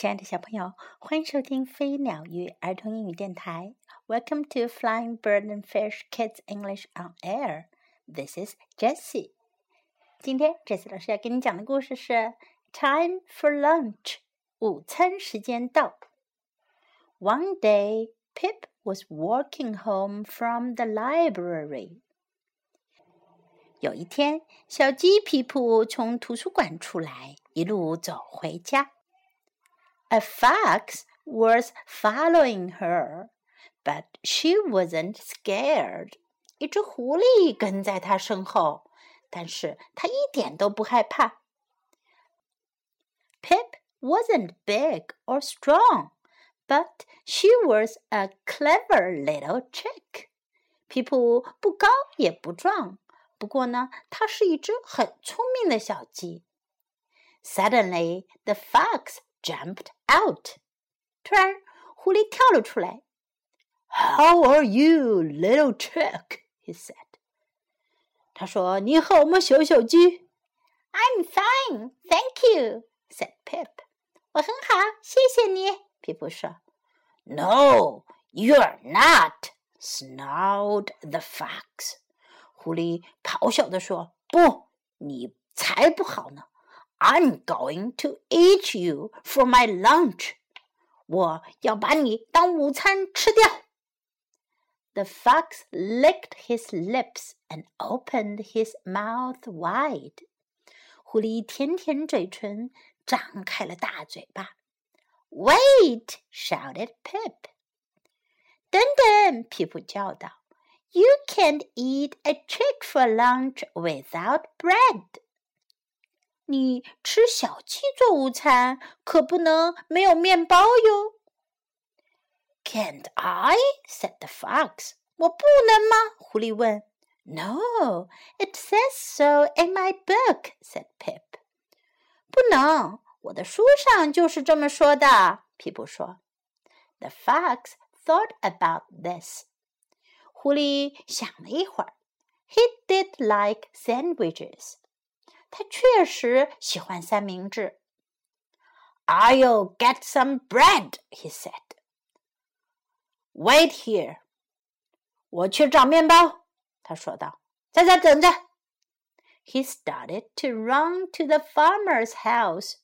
亲爱的小朋友，欢迎收听飞鸟与儿童英语电台。Welcome to Flying Bird and Fish Kids English on Air. This is Jessie. 今天 Jessie 老师要给你讲的故事是《Time for Lunch》，午餐时间到。One day, Pip was walking home from the library. 有一天，小鸡皮普从图书馆出来，一路走回家。A fox was following her, but she wasn't scared. 一只狐狸跟在她身后，但是她一点都不害怕。Pip wasn't big or strong, but she was a clever little chick. 皮普不高也不壮，不过呢，她是一只很聪明的小鸡。Suddenly, the fox jumped out. 突然，狐狸跳了出来。How are you, little chick? He said. 他说：“你好吗，小小鸡？”I'm fine, thank you, said Pip. 我很好，谢谢你。皮普说。No, you're not, snarled the fox. 狐狸咆哮地说：“不，你才不好呢！” ！” I'm going to eat you for my lunch. 我要把你当午餐吃掉。The fox licked his lips and opened his mouth wide. 狐狸舔舔嘴唇，张开了大嘴巴。Wait! shouted Pip. 等等，皮普叫道：“You can't eat a chick for lunch without bread.” 你吃小鸡做午餐，可不能没有面包哟。Can't I? said the fox. 我不能吗？狐狸问。No, it says so in my book, said Pip. 不能，我的书上就是这么说的。皮普说。The fox thought about this. 狐狸想了一会儿。He did like sandwiches. 他确实喜欢三明治。I'll get some bread, he said. Wait here. 我去找面包，他说道。在这等着。He started to run to the farmer's house.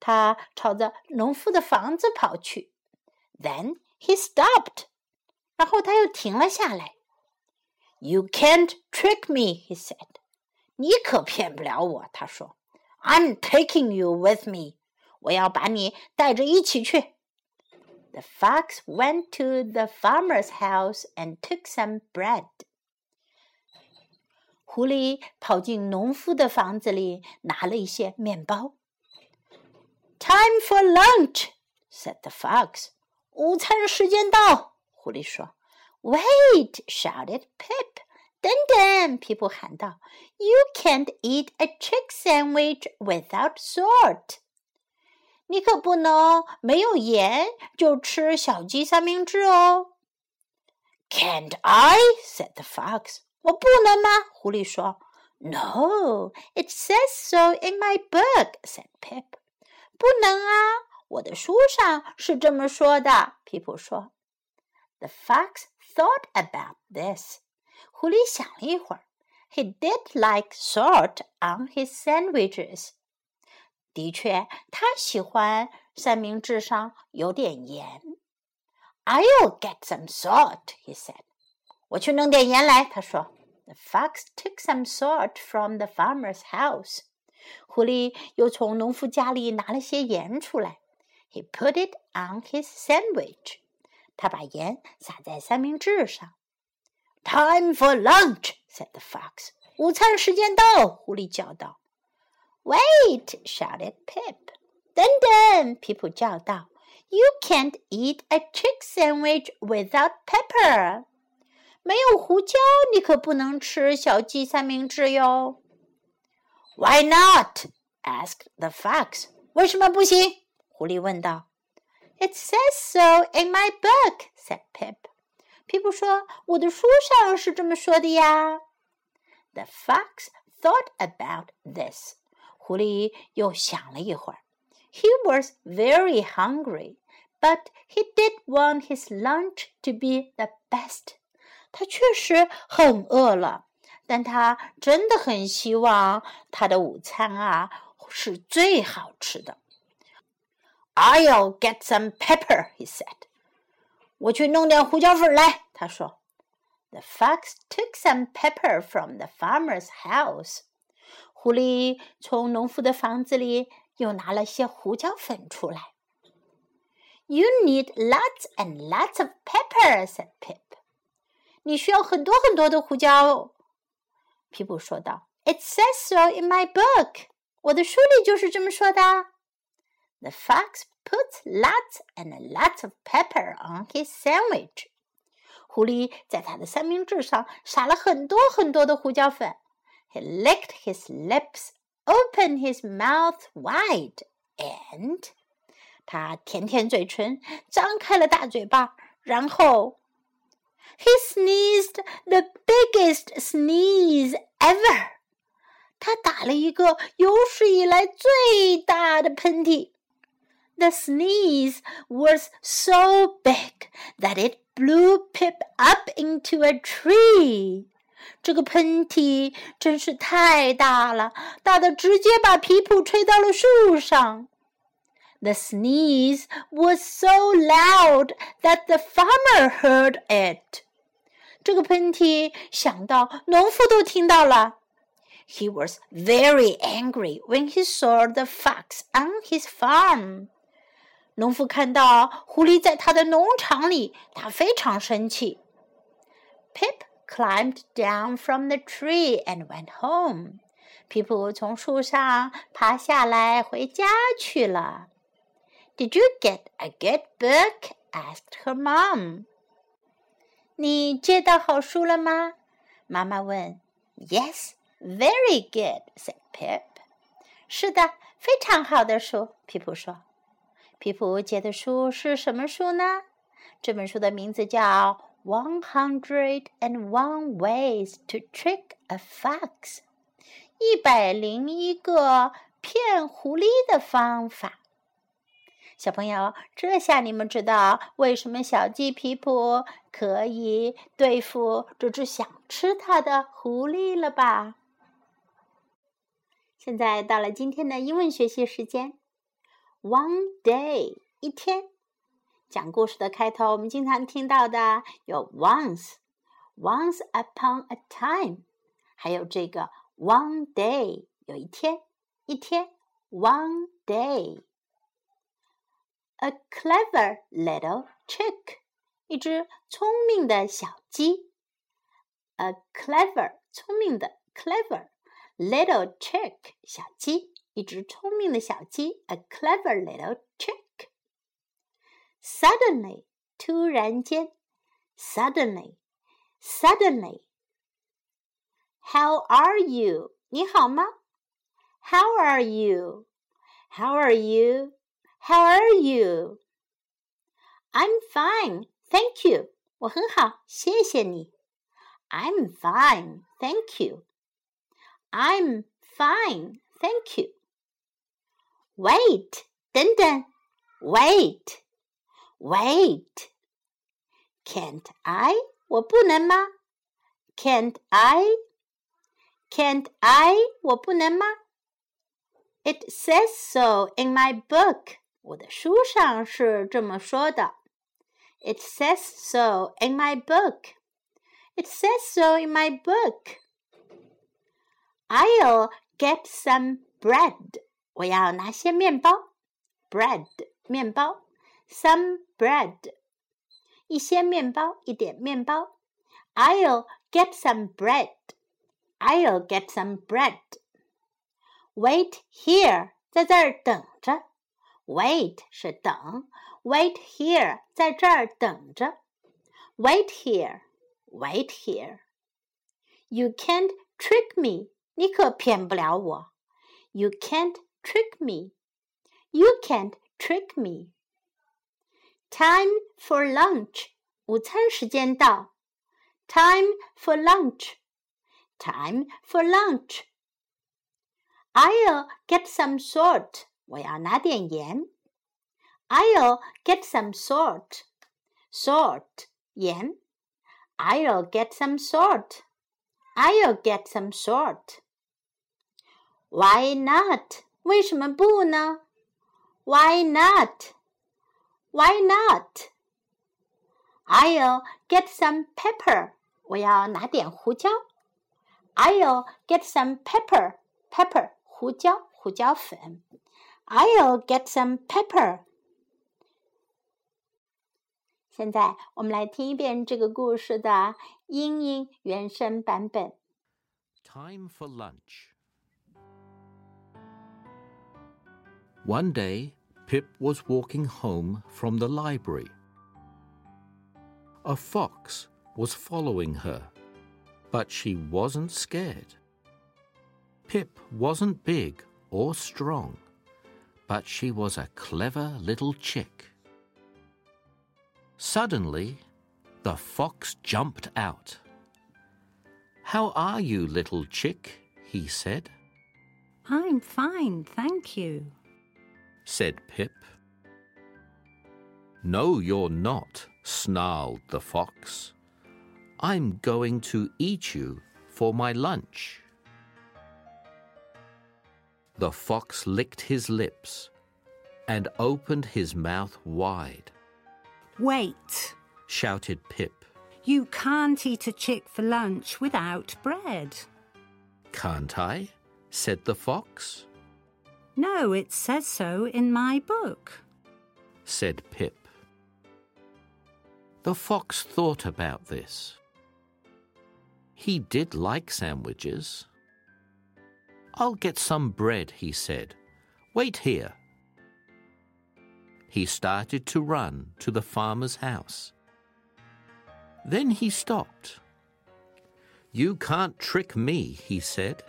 他朝着农夫的房子跑去。Then he stopped. 然后他又停了下来。You can't trick me, he said. 你可骗不了我，他说。I'm taking you with me，我要把你带着一起去。The fox went to the farmer's house and took some bread。狐狸跑进农夫的房子里，拿了一些面包。Time for lunch，said the fox。午餐时间到，狐狸说。Wait，shouted Pip。 等等！Pip 喊道：“You can't eat a chicken sandwich without salt。”你可不能没有盐就吃小鸡三明治哦。“Can't I?” said the fox. fox。我不能吗？狐狸说。“No, it says so in my book,” said Pip. Pip。不能啊，我的书上是这么说的。Pip 说。The fox thought about this. 狐狸想了一会儿，He did like salt on his sandwiches。的确，他喜欢三明治上有点盐。I'll get some salt, he said. 我去弄点盐来，他说。The fox took some salt from the farmer's house. 狐狸又从农夫家里拿了些盐出来。He put it on his sandwich. 他把盐撒在三明治上。 Time for lunch," said the fox. 午餐时间到，狐狸叫道。Wait! shouted Pip. 等等，皮普叫道。You can't eat a chick sandwich without pepper. 没有胡椒，你可不能吃小鸡三明治哟。Why not? asked the fox. 为什么不行？狐狸问道。It says so in my book, said Pip. 皮普说：“我的书上是这么说的呀。” The fox thought about this. 狐狸又想了一会儿。 He was very hungry, but he did want his lunch to be the best. 他确实很饿了，但他真的很希望他的午餐啊是最好吃的。I'll get some pepper, he said. 我去弄点胡椒粉来，他说。The fox took some pepper from the farmer's house. 狐狸从农夫的房子里又拿了些胡椒粉出来。You need lots and lots of pepper, said Pip. 你需要很多很多的胡椒。皮普说道。It says so in my book. 我的书里就是这么说的。 The fox put lots and lots of pepper on his sandwich. 狐狸在他的三明治上撒了很多很多的胡椒粉。He licked his lips, opened his mouth wide, and 他舔舔嘴唇，张开了大嘴巴，然后 he sneezed the biggest sneeze ever. 他打了一个有史以来最大的喷嚏。 The sneeze was so big that it blew Pip up into a tree. 这个喷嚏真是太大了，大的直接把皮普吹到了树上。The sneeze was so loud that the farmer heard it. 这个喷嚏响到农夫都听到了。He was very angry when he saw the fox on his farm. 农夫看到狐狸在他的农场里，他非常生气。Pip climbed down from the tree and went home. 皮普从树上爬下来，回家去了。Did you get a good book? asked her mom. 你借到好书了吗？妈妈问。Yes, very good, said Pip. 是的，非常好的书。皮普说。 皮普借的书是什么书呢？这本书的名字叫《One Hundred and One Ways to Trick a Fox》，一百零一个骗狐狸的方法。小朋友，这下你们知道为什么小鸡皮普可以对付这只想吃它的狐狸了吧？现在到了今天的英文学习时间。One day，一天。讲故事的开头，我们经常听到的有 once，once upon a time，还有这个 one day，有一天，一天，one day。A clever little chick，一只聪明的小鸡。A clever，聪明的，clever little chick，小鸡。 一只聪明的小鸡，a clever little chick。Suddenly，突然间，suddenly，suddenly。How are you？你好吗？How are you？How are you？How are you？I'm fine, thank you. 我很好，谢谢你。I'm fine, thank you. I'm fine, thank you. Wait，等等，Wait。Wait. Can't I? 我不能吗？Can't I? Can't I? 我不能吗？It says so in my book. 我的书上是这么说的。It says so in my book. It says so in my book. I'll get some bread. 我要拿些面包，bread 面包，some bread 一些面包，一点面包。I'll get some bread. I'll get some bread. Wait here，在这儿等着。Wait 是等，Wait here 在这儿等着。Wait here, wait here. You can't trick me，你可骗不了我。You can't trick me. You can't trick me. Time for lunch. 午餐时间到。Time for lunch. Time for lunch. I'll get some salt. 我要拿点盐。I'll get some salt. Salt 盐。I'll get some salt. I'll get some salt. Why not? 为什么不呢？Why not? Why not? I'll get some pepper. 我要拿点胡椒。I'll get some pepper. Pepper 胡椒，胡椒粉。I'll get some pepper. 现在我们来听一遍这个故事的英英原声版本。Time for lunch. One day, Pip was walking home from the library. A fox was following her, but she wasn't scared. Pip wasn't big or strong, but she was a clever little chick. Suddenly, the fox jumped out. How are you, little chick? he said. I'm fine, thank you, said Pip. No, you're not, snarled the fox. I'm going to eat you for my lunch. The fox licked his lips and opened his mouth wide. Wait, shouted Pip. You can't eat a chick for lunch without bread. Can't I? said the fox. No, it says so in my book, said Pip. The fox thought about this. He did like sandwiches. I'll get some bread, he said. Wait here he started to run to the farmer's house. Then he stopped. You can't trick me, he said.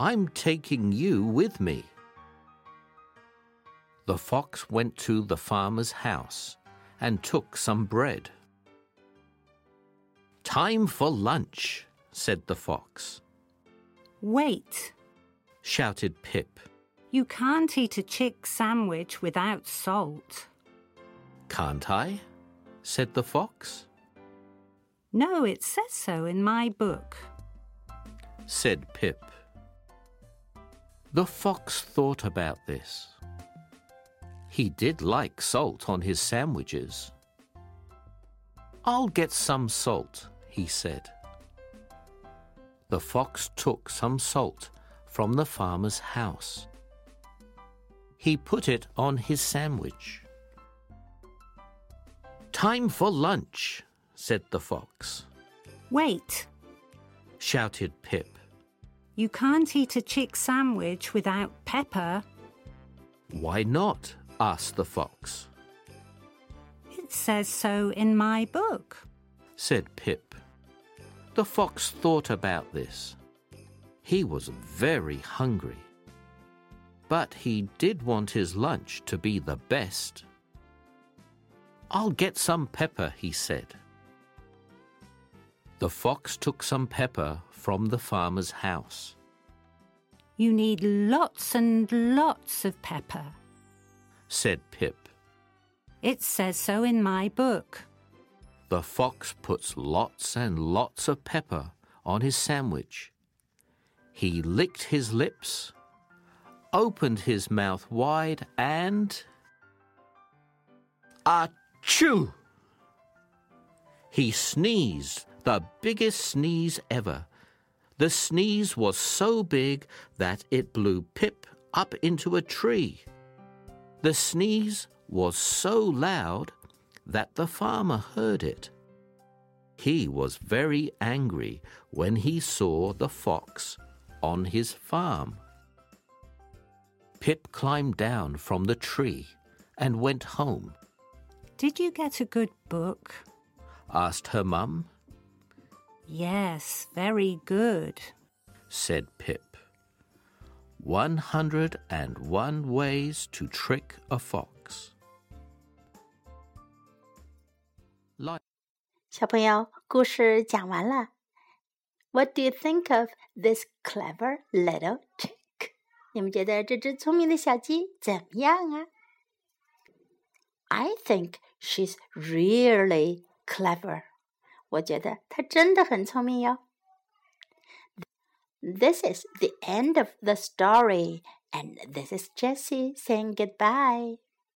I'm taking you with me. The fox went to the farmer's house and took some bread. Time for lunch, said the fox. Wait, shouted Pip. You can't eat a chick sandwich without salt. Can't I? said the fox. No, it says so in my book, said Pip. The fox thought about this. He did like salt on his sandwiches. I'll get some salt, he said. The fox took some salt from the farmer's house he put it on his sandwich. Time for lunch, said the fox. Wait, shouted Pip. You can't eat a chick sandwich without pepper. Why not? Asked the fox. It says so in my book, said Pip. The fox thought about this. He was very hungry but he did want his lunch to be the best. I'll get some pepper, he said. The fox took some pepper from the farmer's house. You need lots and lots of pepper, said Pip. It says so in my book. The fox puts lots and lots of pepper on his sandwich. He licked his lips opened his mouth wide and. Achoo! He sneezed, the biggest sneeze ever. The sneeze was so big that it blew Pip up into a tree. The sneeze was so loud that the farmer heard it. He was very angry when he saw the fox on his farm. Pip climbed down from the tree and went home. Did you get a good book? asked her mum. Yes, very good, said Pip. 101 Ways to Trick a fox what do you think of this clever little trick？你们觉得这只聪明的小鸡怎么样啊？I think she's really clever。我觉得她真的很聪明哟。this is the end of the story, and this is Jessie saying goodbye.